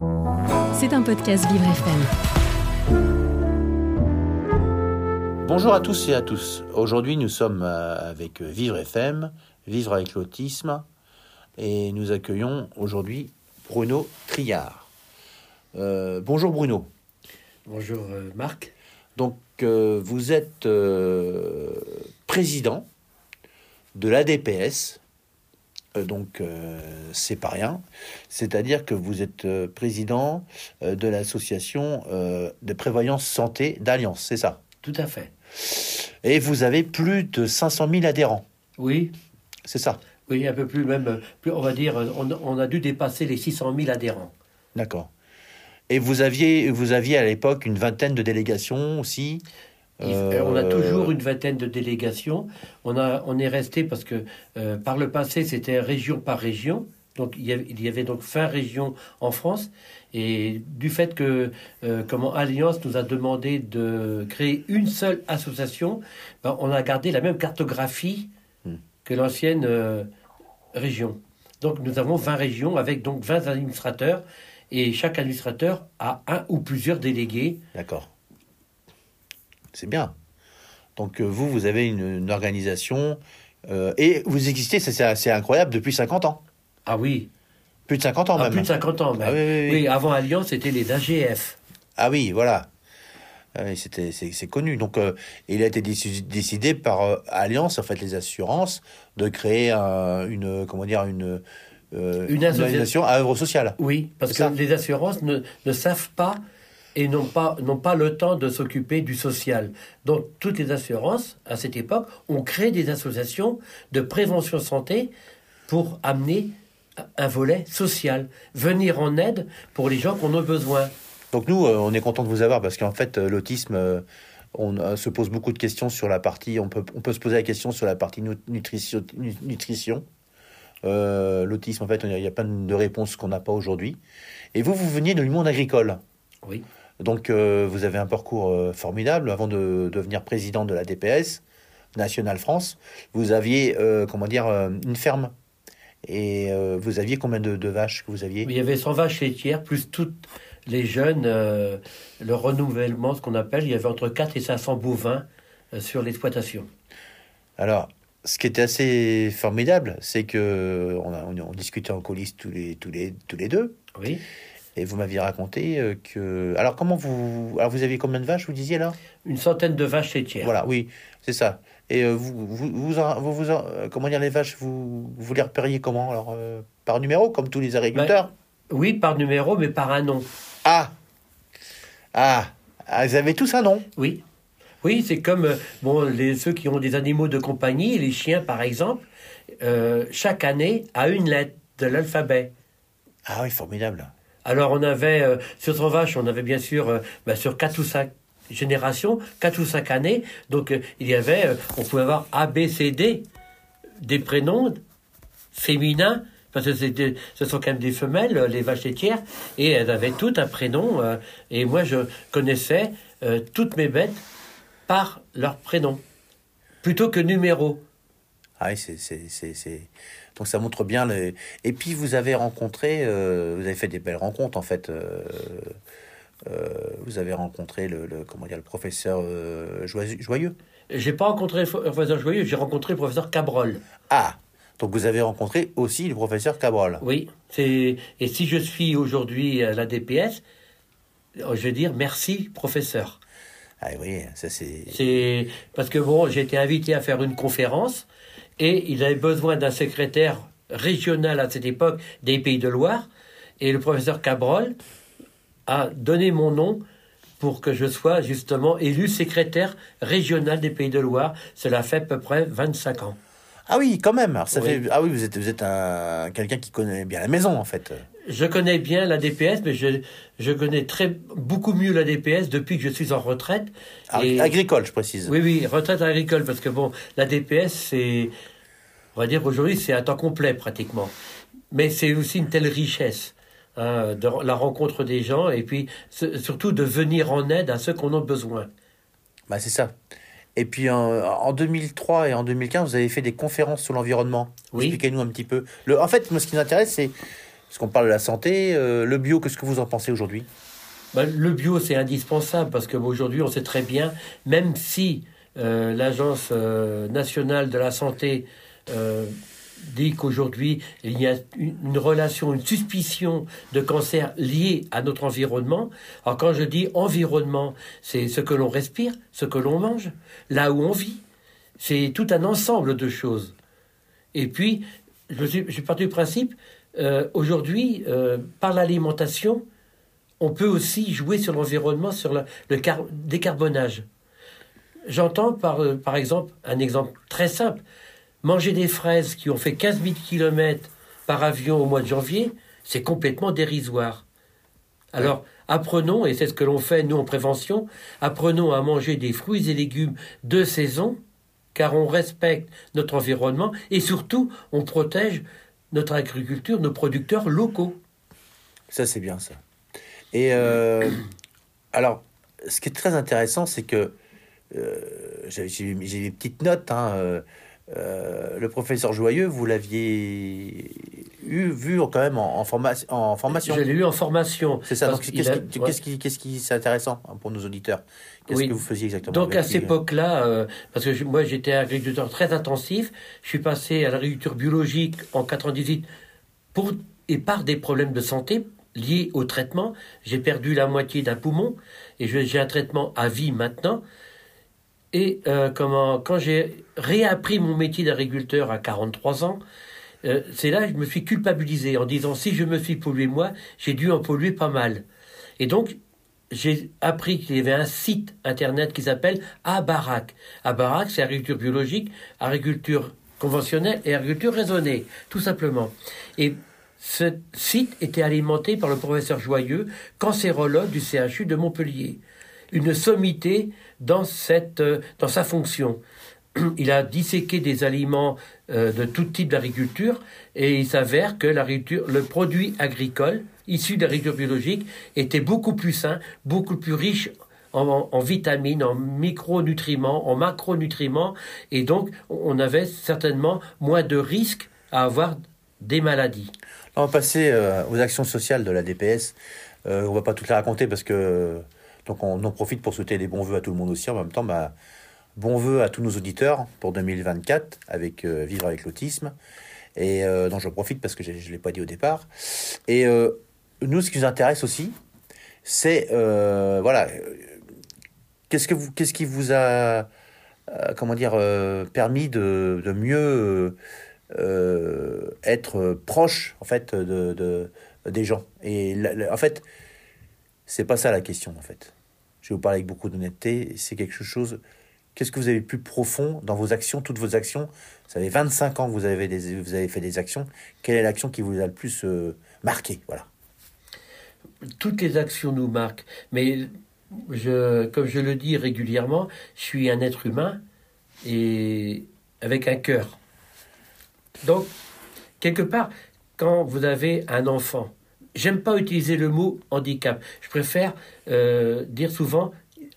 C'est un podcast Vivre FM. Bonjour à tous et à tous. Aujourd'hui, nous sommes euh, avec Vivre FM, Vivre avec l'autisme, et nous accueillons aujourd'hui Bruno Triard. Euh, bonjour Bruno. Bonjour euh, Marc. Donc, euh, vous êtes euh, président de l'ADPS. Euh, donc, euh, c'est pas rien. C'est-à-dire que vous êtes euh, président de l'association de prévoyance santé d'Alliance, c'est ça? Tout à fait. Et vous avez plus de 500 000 adhérents, Oui, c'est ça? Oui, un peu plus même, plus, on va dire, on, on a dû dépasser les 600 000 adhérents. D'accord. Et vous aviez, vous aviez à l'époque une vingtaine de délégations aussi? Euh, On a toujours une vingtaine de délégations. On, a, on est resté parce que euh, par le passé, c'était région par région. Donc il y, avait, il y avait donc 20 régions en France. Et du fait que euh, comment Alliance nous a demandé de créer une seule association, ben, on a gardé la même cartographie Hmm. que l'ancienne euh, région. Donc nous avons 20 régions avec donc 20 administrateurs. Et chaque administrateur a un ou plusieurs délégués. D'accord. C'est bien. Donc euh, vous, vous avez une, une organisation euh, et vous existez, c'est- assez incroyable, depuis 50 ans. Ah oui, Plus de 50 ans Ah, même. plus de 50 ans. même. Ah oui, oui, oui. Oui, avant Alliance, c'était les AGF. Ah oui, voilà. Ah c'était, c'est, connu. Donc, euh, il a été déci- décidé par euh, Alliance, en fait, les assurances, de créer un- une, comment dire, une, Une association. organisation à œuvre sociale. Oui, parce que ça. les assurances ne, ne savent pas et n'ont pas, n'ont pas le temps de s'occuper du social. Donc, toutes les assurances, à cette époque, ont créé des associations de prévention santé pour amener un volet social, venir en aide pour les gens qui en ont besoin. Donc nous, euh, on est content de vous avoir parce qu'en fait, euh, l'autisme, euh, on se pose beaucoup de questions sur la partie. On peut, on peut se poser la question sur la partie nu- nutrition. nu- nutrition. Euh, l'autisme, en fait, il y a plein de réponses qu'on n'a pas aujourd'hui. Et vous, vous veniez du monde agricole. Oui. Donc, euh, vous avez un parcours euh, formidable. Avant de devenir président de la DPS, National France, vous aviez, euh, comment dire, une ferme. Et vous aviez combien de, de vaches que vous aviez? Il y avait 100 vaches laitières, plus toutes les jeunes, le renouvellement, ce qu'on appelle, il y avait entre 4 et 500 bovins sur l'exploitation. Alors, ce qui était assez formidable, c'est que on, a- on, on discutait en coulisses tous les, tous les, tous les deux, Oui. Et vous m'aviez raconté euh, que. Alors, comment vous. Alors, vous aviez combien de vaches, vous disiez là Une centaine de vaches laitières. Voilà, oui, c'est ça. Et euh, vous, vous, vous, vous, vous en- euh, comment dire, les vaches, vous, vous les repériez comment? Alors, euh, par numéro, comme tous les agriculteurs? Oui, par numéro, mais par un nom. Ah Ah Ah, Ils avaient tous un nom? Oui. Oui, c'est comme euh, bon, les, ceux qui ont des animaux de compagnie, les chiens par exemple, euh, chaque année a une lettre de l'alphabet. Ah oui, formidable. Alors on avait, euh, sur 100 vaches, on avait bien sûr, euh, bah, sur 4 ou 5 générations, 4 ou 5 années, donc euh, il y avait, on pouvait avoir A, B, C, D, des prénoms féminins, parce que c'était- ce sont quand même des femelles, les vaches laitières, et elles avaient toutes un prénom, et moi je connaissais toutes mes bêtes par leur prénom, plutôt que numéro. Ah oui, c'est- Donc ça montre bien les... Et puis vous avez rencontré, euh, vous avez fait des belles rencontres en fait. euh, euh, vous avez rencontré le, le- comment dire, le professeur Joyeux-. J'ai pas rencontré le professeur Joyeux, j'ai rencontré le professeur Cabrol. Ah Donc vous avez rencontré aussi le professeur Cabrol. Oui, c'est et si je suis aujourd'hui à la DPS, je vais dire merci professeur. Ah oui, ça c'est... C'est parce que bon, j'ai été invité à faire une conférence et il avait besoin d'un secrétaire régional à cette époque des Pays de Loire et le professeur Cabrol a donné mon nom pour que je sois justement élu secrétaire régional des Pays de Loire. Cela fait à peu près 25 ans. Ah oui, quand même. Alors, ça Oui. fait... Ah oui, vous êtes, vous êtes un... quelqu'un qui connaît bien la maison en fait. Je connais bien la DPS, mais je, je connais très, beaucoup mieux la DPS depuis que je suis en retraite. Ah, Et- Agricole, je précise. Oui, oui, retraite agricole, parce que bon, la DPS, c'est, on va dire aujourd'hui, c'est à temps complet pratiquement. Mais c'est aussi une telle richesse, hein, de la rencontre des gens, et puis surtout de venir en aide à ceux qu'on a besoin. Bah, c'est ça. Et puis en, en 2003 et en 2015, vous avez fait des conférences sur l'environnement. Oui. Expliquez-nous un petit peu. Le, en fait, moi, ce qui nous intéresse, c'est Qu'on parle de la santé, euh, le bio, qu'est-ce que vous en pensez aujourd'hui? Ben, le bio, c'est indispensable parce qu'aujourd'hui, on sait très bien, même si euh, l'Agence euh, nationale de la santé dit qu'aujourd'hui, il y a une, relation, une suspicion de cancer liée à notre environnement. Alors quand je dis environnement, c'est ce que l'on respire, ce que l'on mange, là où on vit. C'est tout un ensemble de choses. Et puis, je suis parti du principe, euh, aujourd'hui, euh, par l'alimentation, on peut aussi jouer sur l'environnement, sur la- le car- décarbonage. J'entends par, euh, par exemple un exemple très simple. Manger des fraises qui ont fait 15 000 km par avion au mois de janvier, c'est complètement dérisoire. Alors, apprenons, et c'est ce que l'on fait nous en prévention, apprenons à manger des fruits et légumes de saison, car on respecte notre environnement et surtout on protège notre agriculture, nos producteurs locaux. Ça, c'est bien ça. Et euh, alors, ce qui est très intéressant, c'est que euh, j'ai des petites notes. hein, euh, euh, le professeur Joyeux, vous l'aviez eu, vu quand même en, en, forma- en formation. Je l'ai eu en formation. C'est ça. qu'est-ce a- qui, ouais. qu'est-ce qui, qu'est-ce qui c'est intéressant hein, pour nos auditeurs? Qu'est-ce Oui. que vous faisiez exactement Donc à cette lui époque-là, euh, parce que je- moi j'étais agriculteur très intensif, je suis passé à l'agriculture biologique en 98 pour, et par des problèmes de santé liés au traitement. J'ai perdu la moitié d'un poumon et j'ai un traitement à vie maintenant. Et euh, comment, quand j'ai réappris mon métier d'agriculteur à 43 ans, euh, c'est là que je me suis culpabilisé en disant si je me suis pollué moi, j'ai dû en polluer pas mal. Et donc j'ai appris qu'il y avait un site internet qui s'appelle Abarak. Abarak, c'est agriculture biologique, agriculture conventionnelle et agriculture raisonnée, tout simplement. Et ce site était alimenté par le professeur Joyeux, cancérologue du CHU de Montpellier. Une sommité dans, cette, euh, dans sa fonction. Il a disséqué des aliments euh, de tout type d'agriculture et il s'avère que le produit agricole issu de l'agriculture biologique était beaucoup plus sain, beaucoup plus riche en, vitamines, en micronutriments, en macronutriments et donc on avait certainement moins de risques à avoir des maladies. On va passer euh, aux actions sociales de la DPS. On va pas toutes les raconter parce que donc on en profite pour souhaiter des bons vœux à tout le monde aussi. En même temps, bah, bons vœux à tous nos auditeurs pour 2024 avec euh, Vivre avec l'autisme. Et euh, dont j'en profite parce que je ne l'ai pas dit au départ. Et euh, nous, ce qui nous intéresse aussi, c'est euh, voilà, qu'est-ce que vous, qu'est-ce qui vous a, comment dire, permis de, mieux être proche en fait de, de- des gens. Et en fait, c'est pas ça la question en fait. Je vous parler avec beaucoup d'honnêteté. C'est quelque chose. Qu'est-ce que vous avez plus profond dans vos actions, toutes vos actions? Ça fait 25 ans vous avez, des, vous avez fait des actions. Quelle est l'action qui vous a le plus euh, marqué? Voilà. toutes les actions nous marquent. Mais je, comme je le dis régulièrement, je suis un être humain et avec un cœur. Donc, quelque part, quand vous avez un enfant, j'aime pas utiliser le mot handicap. Je préfère euh, dire souvent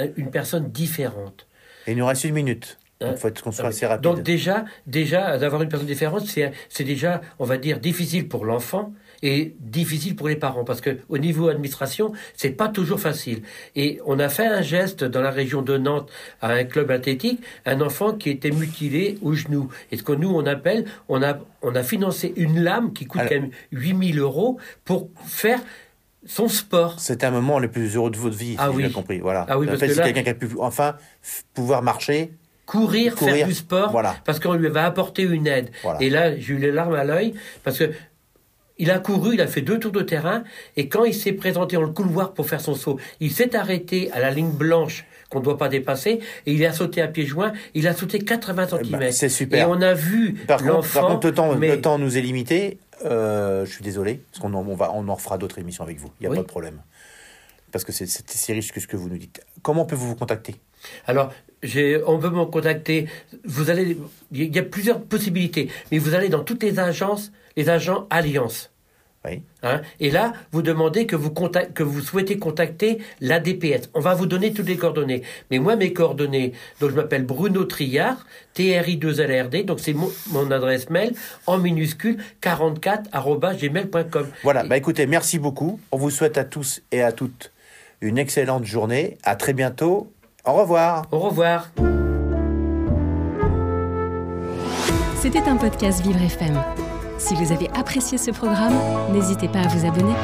euh, une personne différente. Et il nous reste une minute. Hein Il faut être qu'on soit assez rapide. Donc déjà, déjà d'avoir une personne différente, c'est c'est déjà, on va dire, difficile pour l'enfant et difficile pour les parents parce que au niveau administration, c'est pas toujours facile. Et on a fait un geste dans la région de Nantes à un club athlétique, un enfant qui était mutilé au genou. Et ce que nous on appelle, on a on a financé une lame qui coûte Alors- quand même 8000 euros pour faire son sport. C'était un moment le plus heureux de votre vie, si Ah j'ai oui. bien compris. Voilà. Ah oui, parce fait, que c'est là- quelqu'un qui a pu enfin pouvoir marcher. courir, Courir, faire du sport, voilà. parce qu'on lui avait apporté une aide. Voilà. Et là, j'ai eu les larmes à l'œil, parce que il a couru, il a fait deux tours de terrain, et quand il s'est présenté dans le couloir pour faire son saut, il s'est arrêté à la ligne blanche qu'on ne doit pas dépasser, et il a sauté à pieds joints, il a sauté 80 Eh ben, cm. c'est super. Et on a vu Par contre, l'enfant... par contre, le temps, mais- le temps nous est limité. Euh, je suis désolé, parce qu'on en, on va, on en refera d'autres émissions avec vous. Il n'y a Oui. pas de problème. Parce que c'est- c'est si riche que ce que vous nous dites. Comment peut-vous vous contacter? Alors, on peut me contacter. Vous allez, il y a plusieurs possibilités, mais vous allez dans toutes les agences, les agents Alliance. Oui. Hein, et là, vous demandez que vous, contact- que vous souhaitez contacter l'ADPS. On va vous donner toutes les coordonnées. Mais moi, mes coordonnées, donc je m'appelle Bruno Triard, TRI2LRD, donc c'est mon, mon adresse mail en minuscule 44@gmail.com. Voilà, bah écoutez, merci beaucoup. On vous souhaite à tous et à toutes une excellente journée. À très bientôt. Au revoir. Au revoir. C'était un podcast Vivre FM. Si vous avez apprécié ce programme, n'hésitez pas à vous abonner.